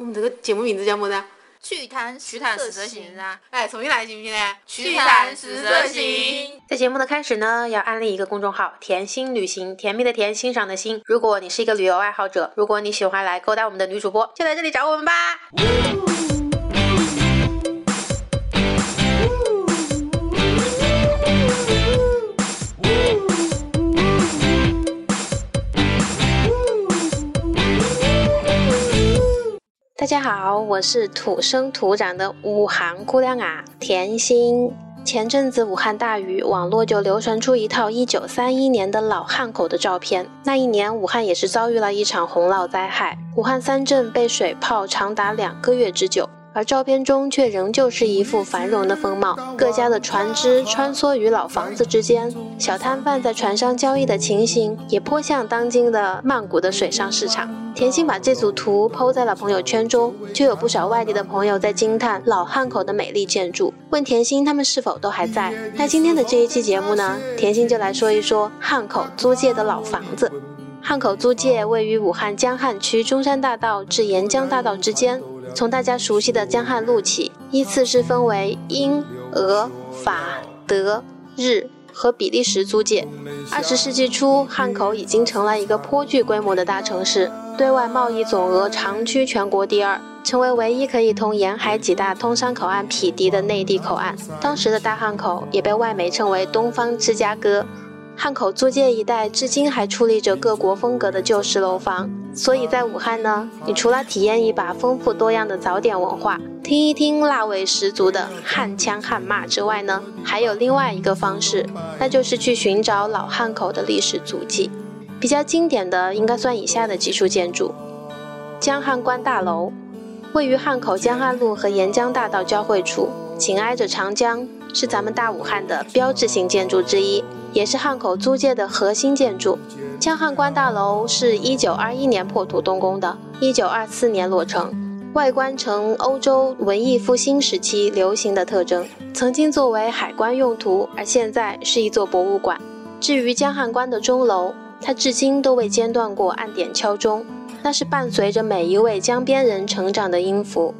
我们这个节目名字叫么子？趣谈趣谈十色行啊！哎，重新来行不行呢？趣谈十色行。在节目的开始呢，要安利一个公众号“甜心旅行”，甜蜜的甜，欣赏的欣。如果你是一个旅游爱好者，如果你喜欢来勾搭我们的女主播，就来这里找我们吧。大好，我是土生土长的武汉姑娘啊，甜心。前阵子武汉大雨，网络就流传出一套一九三一年的老汉口的照片。那一年，武汉也是遭遇了一场洪涝灾害，武汉三镇被水泡长达两个月之久。而照片中却仍旧是一副繁荣的风貌，各家的船只穿梭于老房子之间，小摊贩在船上交易的情形也颇像当今的曼谷的水上市场。甜心把这组图抛在了朋友圈中，就有不少外地的朋友在惊叹老汉口的美丽建筑，问甜心他们是否都还在。那今天的这一期节目呢，甜心就来说一说汉口租界的老房子。汉口租界位于武汉江汉区中山大道至沿江大道之间。从大家熟悉的江汉路起，依次是分为英、俄、法、德、日和比利时租界。二十世纪初，汉口已经成了一个颇具规模的大城市，对外贸易总额长居全国第二，成为唯一可以同沿海几大通商口岸匹敌的内地口岸。当时的大汉口也被外媒称为“东方芝加哥”。汉口租界一带至今还矗立着各国风格的旧式楼房，所以在武汉呢，你除了体验一把丰富多样的早点文化，听一听辣味十足的汉腔汉骂之外呢，还有另外一个方式，那就是去寻找老汉口的历史足迹。比较经典的应该算以下的几处建筑：江汉关大楼，位于汉口江汉路和沿江大道交汇处，紧挨着长江，是咱们大武汉的标志性建筑之一。也是汉口租界的核心建筑，江汉关大楼是一九二一年破土动工的，一九二四年落成，外观呈欧洲文艺复兴时期流行的特征，曾经作为海关用途，而现在是一座博物馆。至于江汉关的钟楼，它至今都未间断过按点敲钟，那是伴随着每一位江边人成长的音符。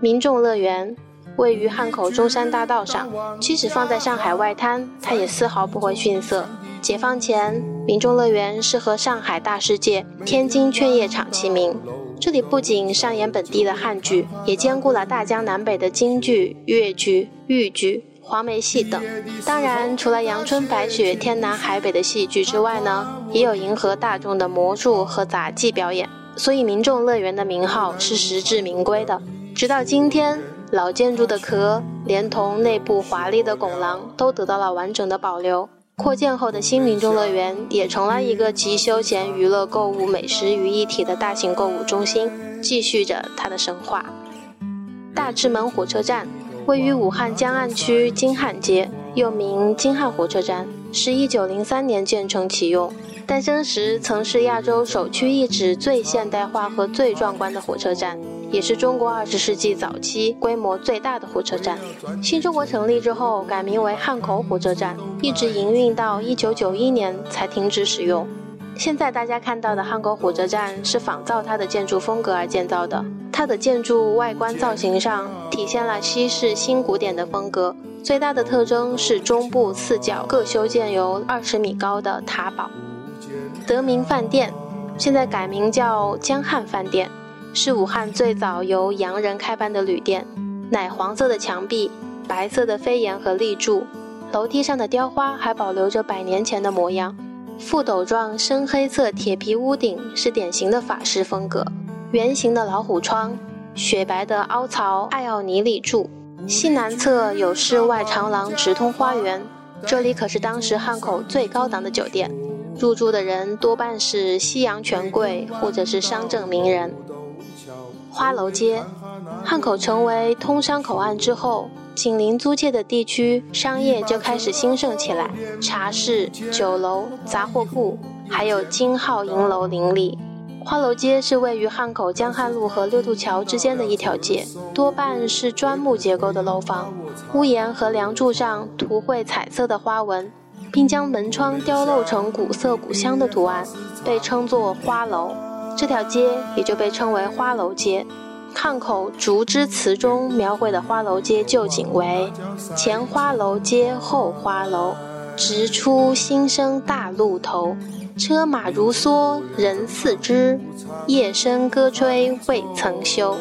民众乐园。位于汉口中山大道上，即使放在上海外滩，它也丝毫不会逊色。解放前，民众乐园是和上海大世界、天津劝业场齐名。这里不仅上演本地的汉剧，也兼顾了大江南北的京剧、粤剧、豫剧、黄梅戏等。当然，除了阳春白雪、天南海北的戏剧之外呢，也有迎合大众的魔术和杂技表演。所以，民众乐园的名号是实至名归的。直到今天。老建筑的壳，连同内部华丽的拱廊，都得到了完整的保留。扩建后的新民众乐园，也成了一个集休闲、娱乐、购物、美食于一体的大型购物中心，继续着它的神话。大智门火车站位于武汉江岸区金汉街，又名金汉火车站，是一九零三年建成启用。诞生时曾是亚洲首屈一指、最现代化和最壮观的火车站，也是中国二十世纪早期规模最大的火车站。新中国成立之后，改名为汉口火车站，一直营运到一九九一年才停止使用。现在大家看到的汉口火车站是仿造它的建筑风格而建造的，它的建筑外观造型上体现了西式新古典的风格，最大的特征是中部四角各修建有二十米高的塔堡。德明饭店现在改名叫江汉饭店，是武汉最早由洋人开办的旅店。奶黄色的墙壁，白色的飞檐和立柱，楼梯上的雕花还保留着百年前的模样。覆斗状深黑色铁皮屋顶是典型的法式风格，圆形的老虎窗，雪白的凹槽艾奥尼立柱。西南侧有室外长廊直通花园，这里可是当时汉口最高档的酒店。入住的人多半是西洋权贵或者是商政名人。花楼街，汉口成为通商口岸之后，紧邻租界的地区商业就开始兴盛起来，茶室、酒楼、杂货铺，还有金号银楼林立。花楼街是位于汉口江汉路和六渡桥之间的一条街，多半是砖木结构的楼房，屋檐和梁柱上涂绘彩色的花纹。并将门窗雕镂成古色古香的图案，被称作花楼。这条街也就被称为花楼街。汉口竹枝词中描绘的花楼街旧景为：前花楼街后花楼，直出新生大路头，车马如梭人似织，夜深歌吹未曾休。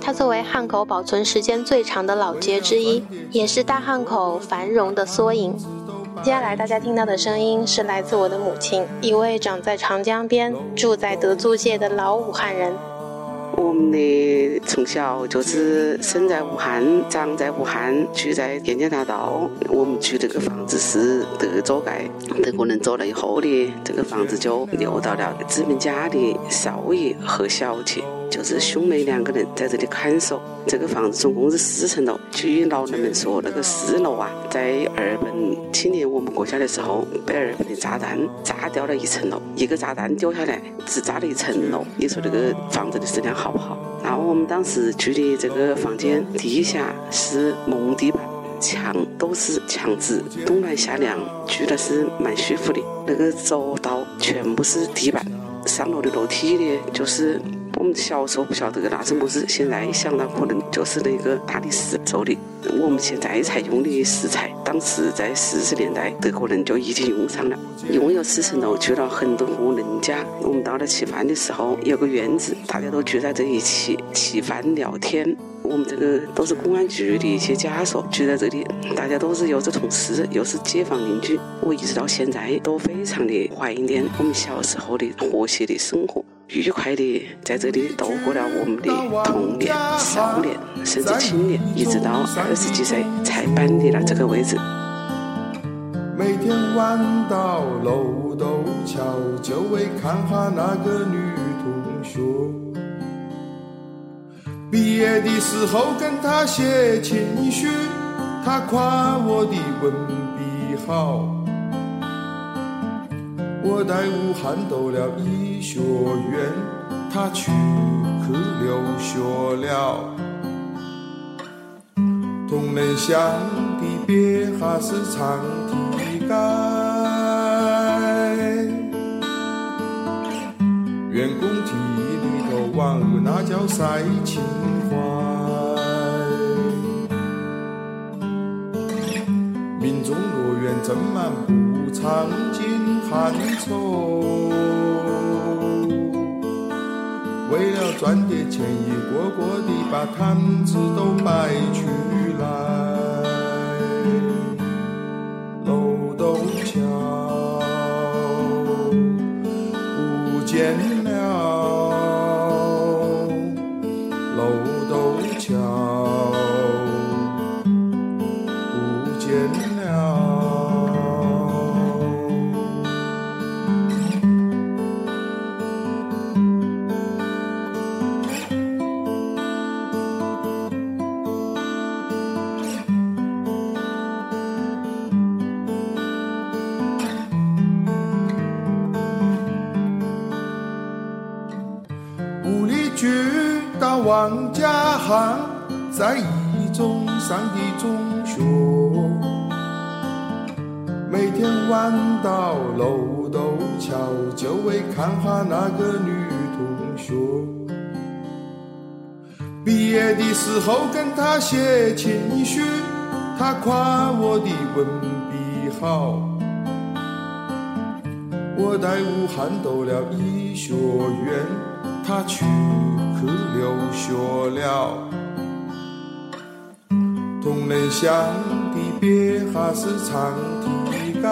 它作为汉口保存时间最长的老街之一，也是大汉口繁荣的缩影。接下来大家听到的声音是来自我的母亲，一位长在长江边、住在德租界的老武汉人。我们的从小就是生在武汉，长在武汉，住在沿江大道。我们住这个房子是德州盖，德国人走了以后的，这个房子就留到了资本家的少爷和小姐。就是兄妹两个人在这里看守。这个房子总共是四层楼。据老人们说，那个四楼啊，在二本七年我们国家的时候，被二本的炸弹炸掉了一层楼。一个炸弹丢下来，只炸了一层楼。你说这个房子的质量好不好？然后我们当时住的这个房间，地下是木地板，墙都是墙纸，冬暖夏凉，住的是蛮舒服的。那个走道全部是地板，上楼的楼梯呢，就是。我们小时候不晓得那是么子，现在想到可能就是那个大理石做的。我们现在才用的石材，当时在四十年代德国人就已经用上了。一共有四层楼，住了很多户人家。我们到了吃饭的时候，有个院子，大家都聚在这一起吃饭聊天。我们这个都是公安局的一些家属聚在这里，大家都是又是同事，又是街坊邻居。我一直到现在都非常的怀念我们小时候的和谐的生活。愉快的在这里度过了我们的童年、少年，甚至青年，一直到二十几岁才搬离了这个位置。每天晚到楼斗桥，就为看哈那个女同学。毕业的时候跟她写情书，她夸我的文笔好。我在武汉读了医学院，他去去留学了。同仁乡的别还是长堤街，员工提里头玩那叫赛情怀，民众乐园正满不长进。寒愁，为了赚点钱，一个个的把摊子都摆出来。楼斗桥不见王家巷在一中上的中学，每天晚到楼斗桥，就为看哈那个女同学。毕业的时候跟她写情书，她夸我的文笔好。我在武汉读了医学院，他去。去留学了，同仁乡的别还是长堤街，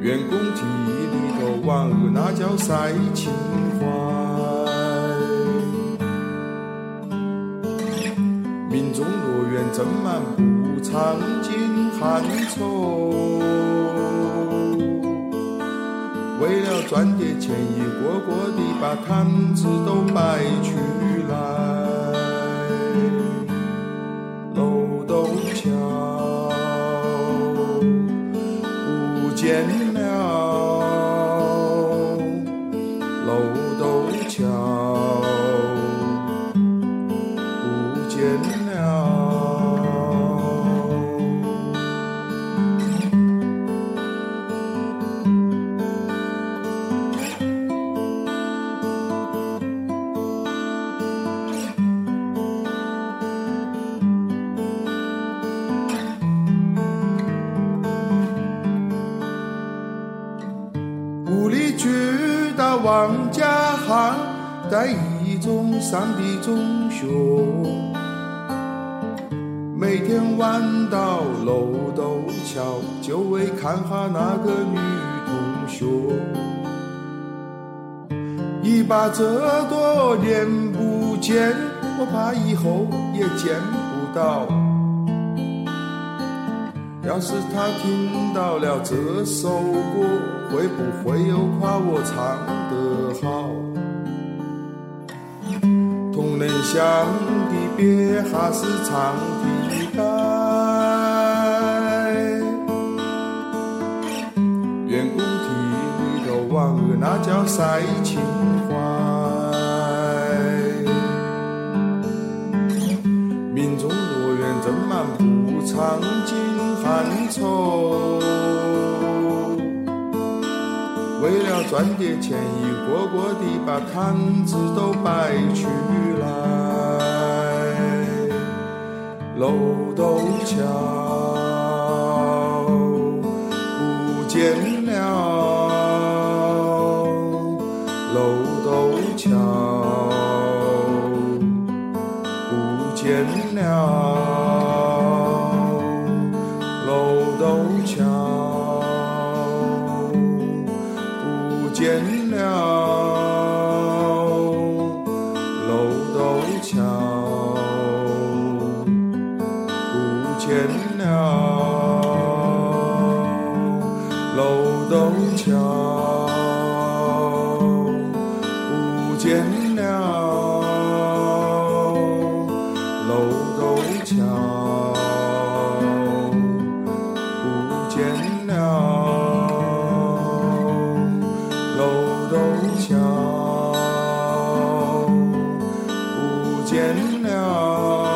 员工体里头玩那叫赛情怀，民众乐园正满不长进寒愁。为了赚点钱，一个个的把摊子都摆去。在一中上的中学，每天晚到楼斗桥，就为看哈那个女同学。一把这多年不见，我怕以后也见不到。要是他听到了这首歌，会不会又夸我唱得好？同仁乡的别还是长堤盖，员工剃头王那叫晒情怀，民众乐园正满不场景。汉愁，赚点钱，一个个的把摊子都摆出来。楼斗桥不见了，楼斗桥不见了。楼斗桥不见了，楼斗桥不见了。楼斗桥不见了。